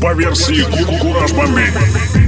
по версии Кураж Бомбей.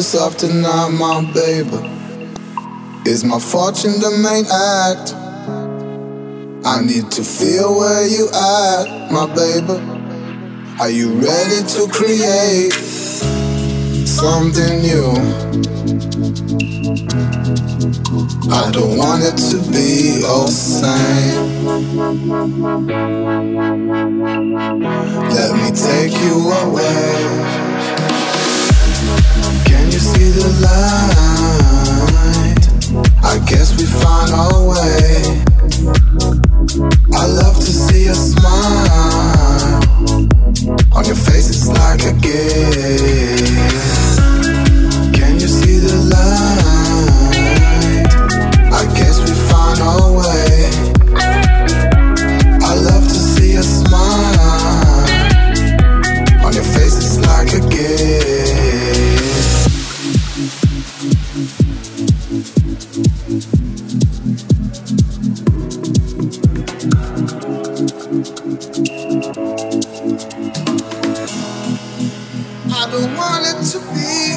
of tonight, my baby? Is my fortune the main act? I need to feel where you at, my baby. Are you ready to create something new? I don't want it to be all same. Let me take you away on your face. It's like a gift. Be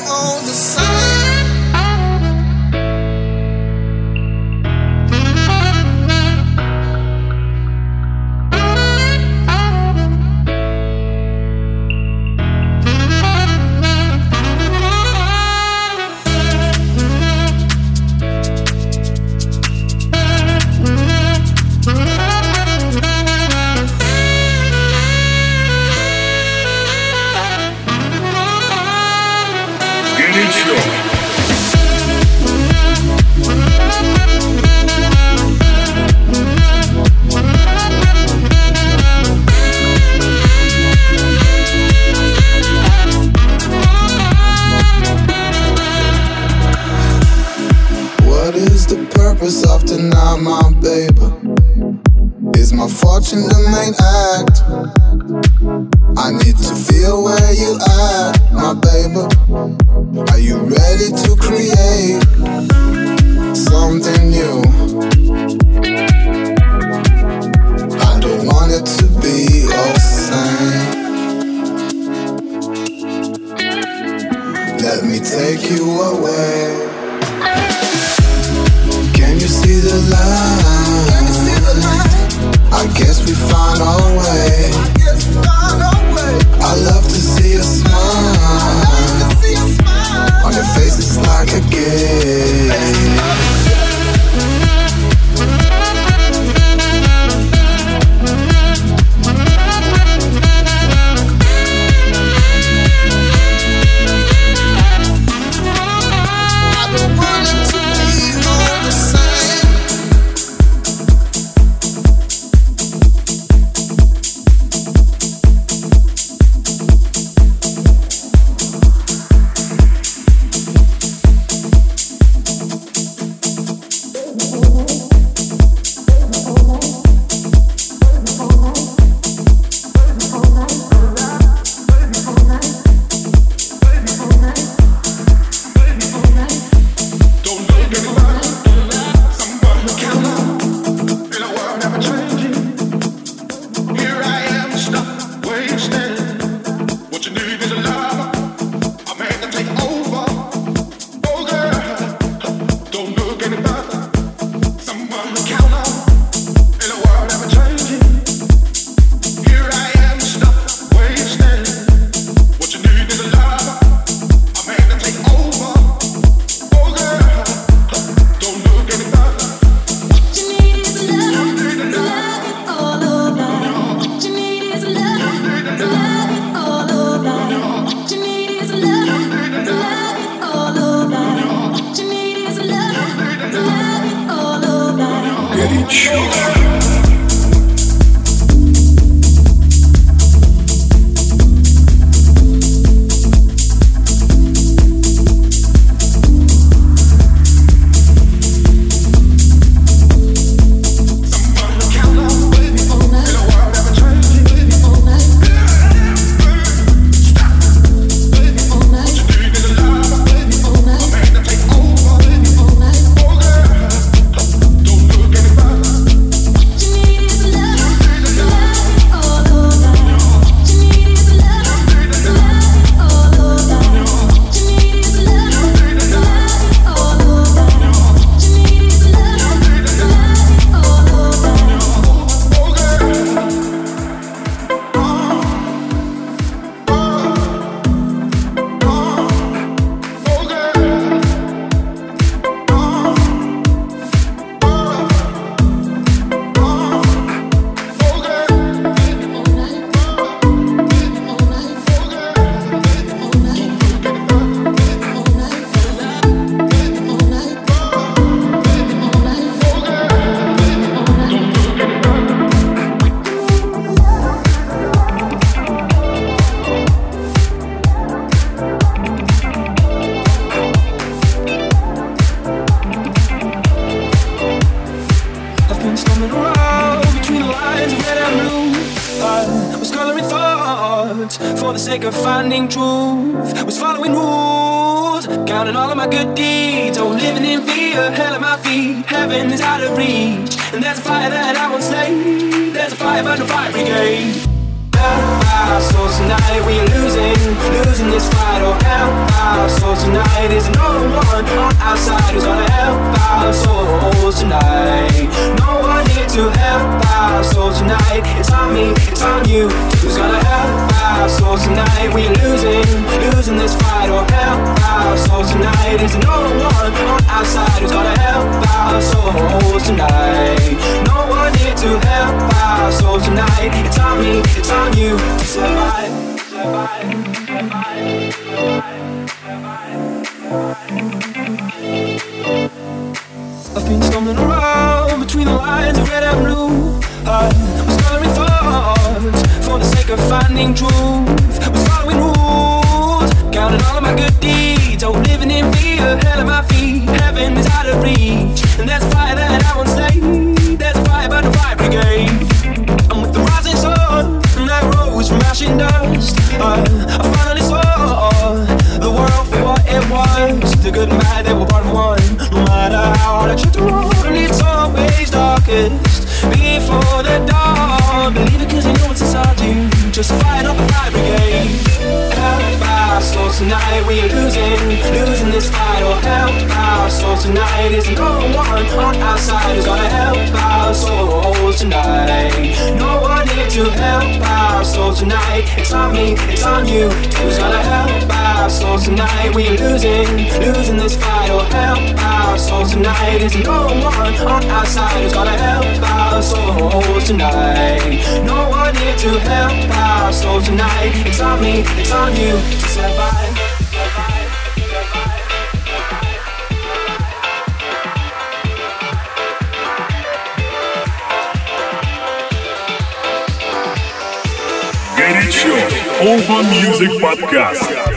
to help our souls tonight. It's on me, it's on you to survive, survive, survive, I've been stumbling around between the lines of red and blue. I was coloring thoughts for the sake of finding truth. Was following rules, counting all of my good deeds. Oh, living in fear, hell at my feet. Heaven is out of reach, and a fire that I won't stay. There's a fire, but no fire brigade. I'm with the rising sun rose from ash and dust. I, I finally saw the world for what it was. The good and bad, they were part of one. No matter how hard I try to it's always darkest before the dawn. Believe it cause you know it's inside you. Just fight up the fire brigade. Help our souls tonight, we are losing, losing this fight. Help our souls tonight. Is no one on our side who's gonna help our souls tonight. No one here to help our souls tonight. It's on me, it's on you. Who's gonna help our souls tonight? We are losing, losing this fight. Oh, help our souls tonight. Is no one on our side who's gonna help our souls tonight. No one here to help our souls tonight. It's on me, it's on you to survive. Еще Urban Music Podcast.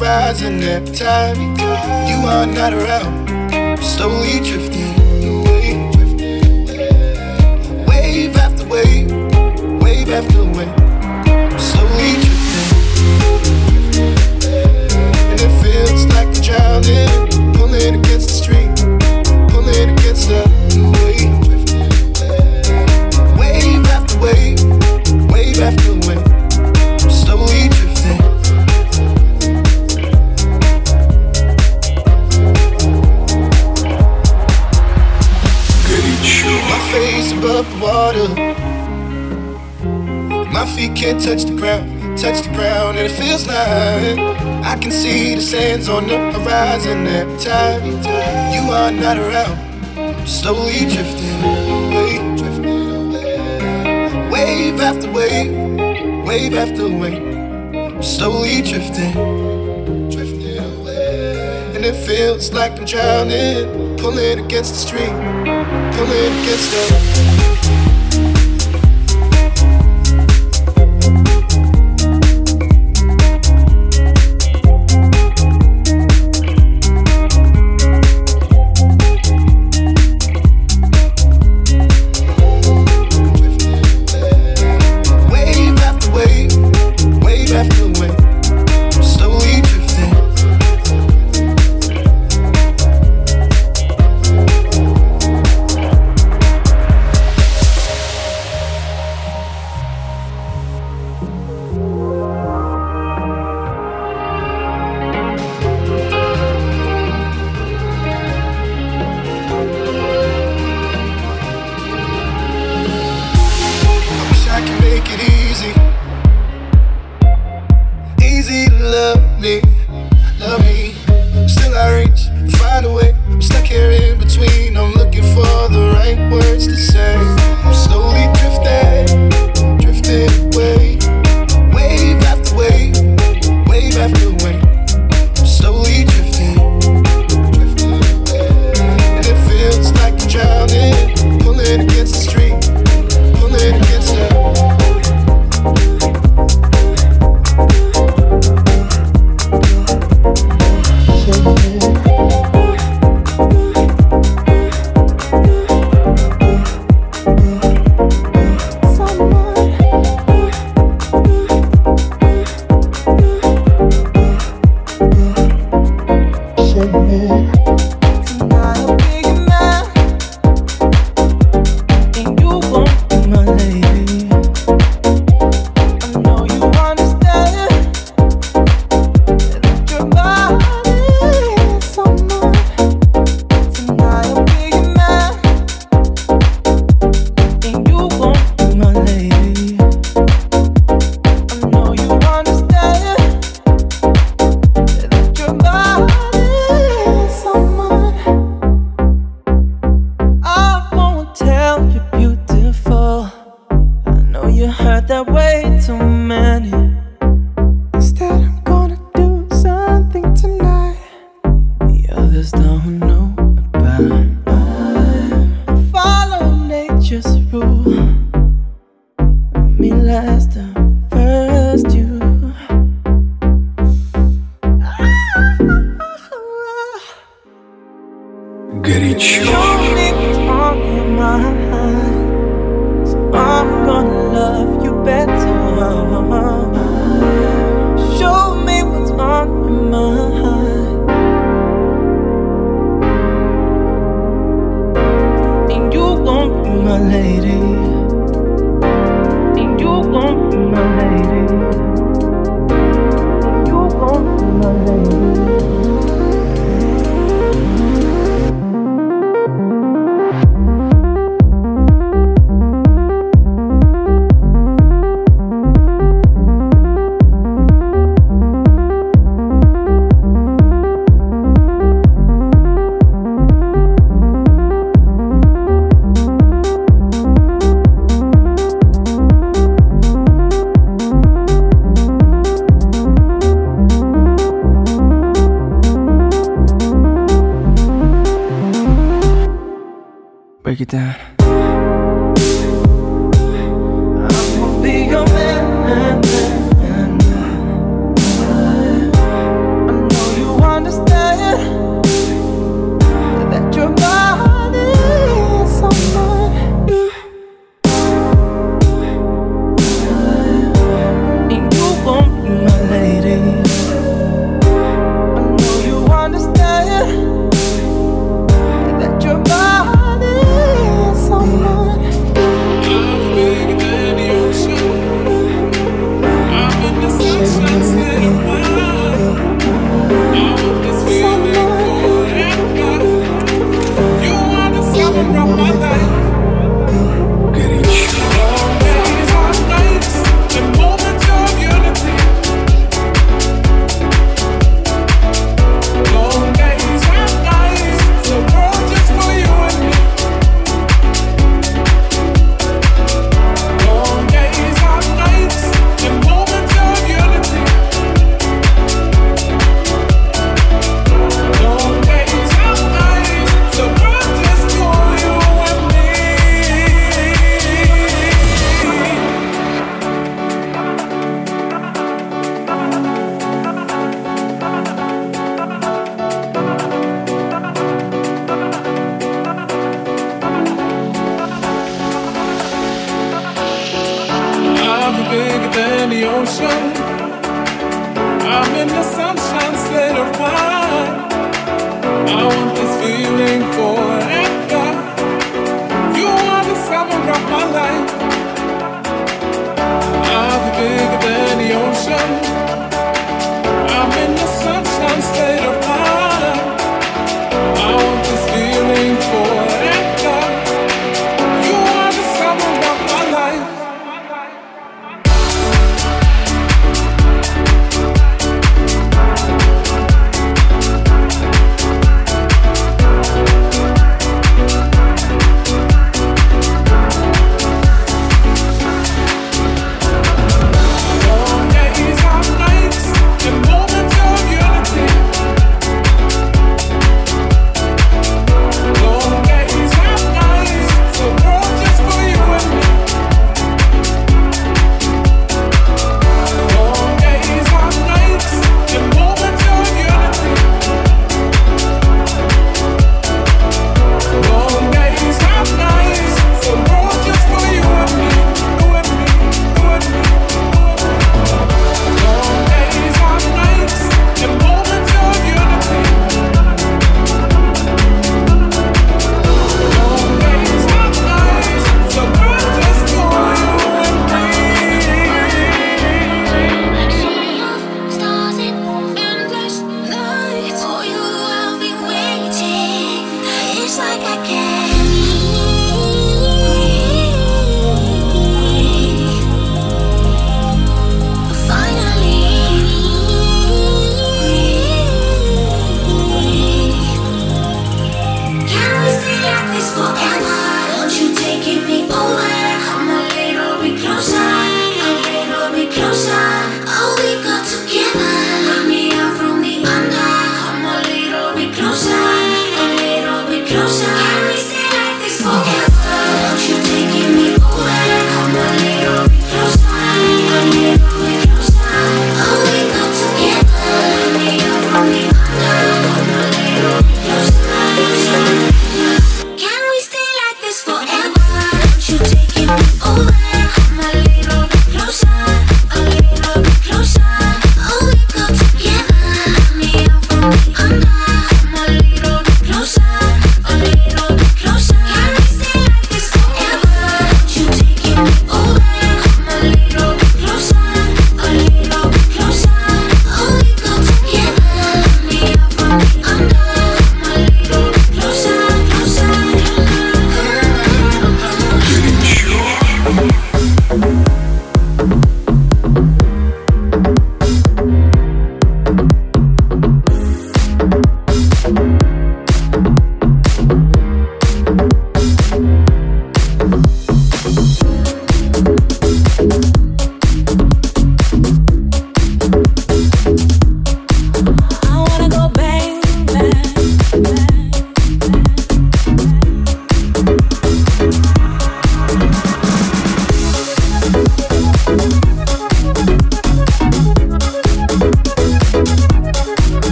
rising at time. wave after wave, wave after wave. Slowly drifting, drifting away. And it feels like I'm drowning, pulling against the stream, pulling against the.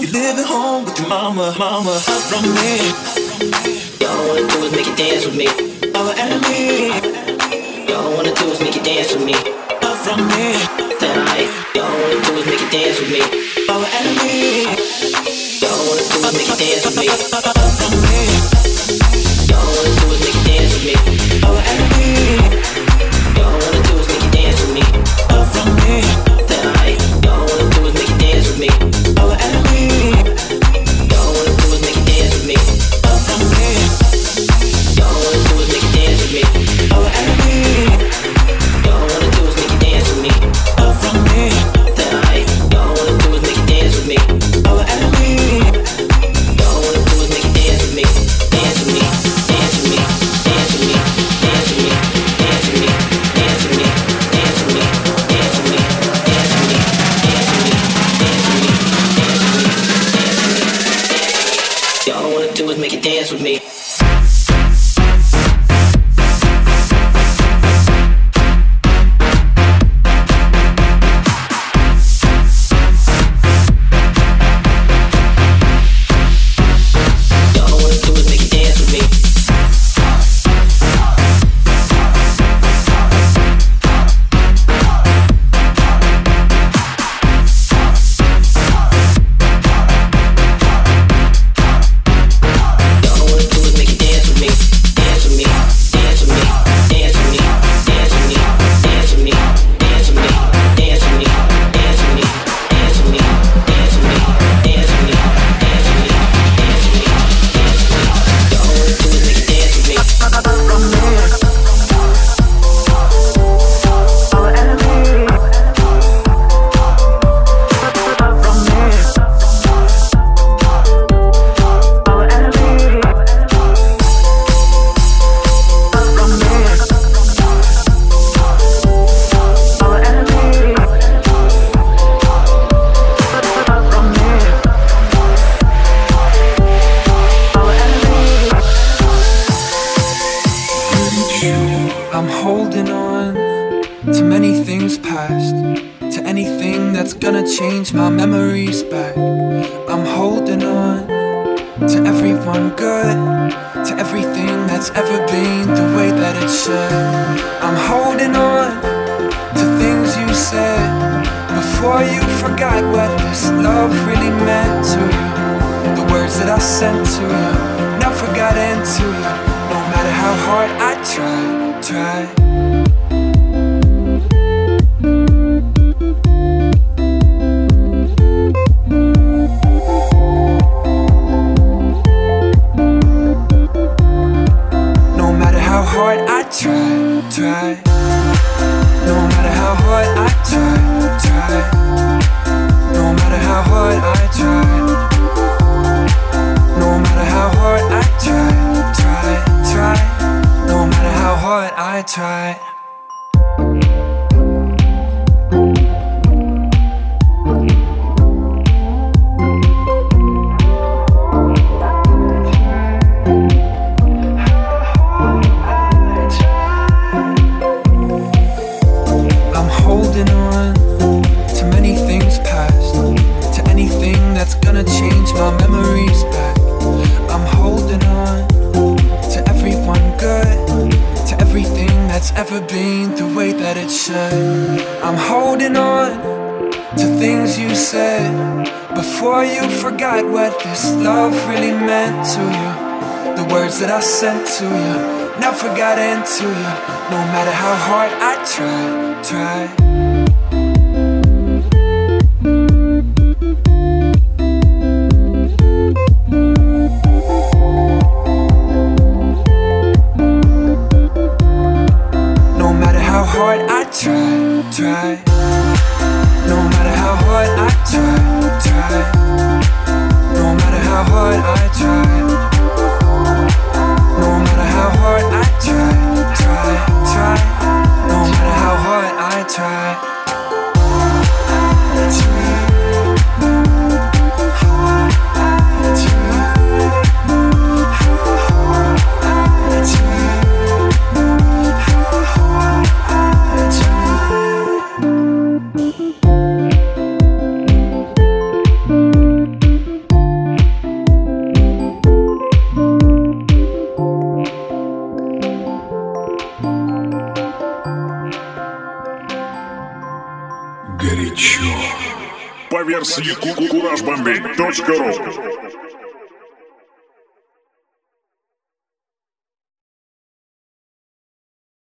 you live at home with your mama, mama. From me. Y'all wanna do is make you dance with me. Our enemy. All I wanna do is make you dance with me. Up from me. Tonight. Y'all wanna do is make you dance with me. Our enemy. All I wanna do is make you dance with me. Up from me. What this love really meant to you, the words that I sent to you never got into you. No matter how hard I try, try. Горячо. По версии kukurajbombi.ru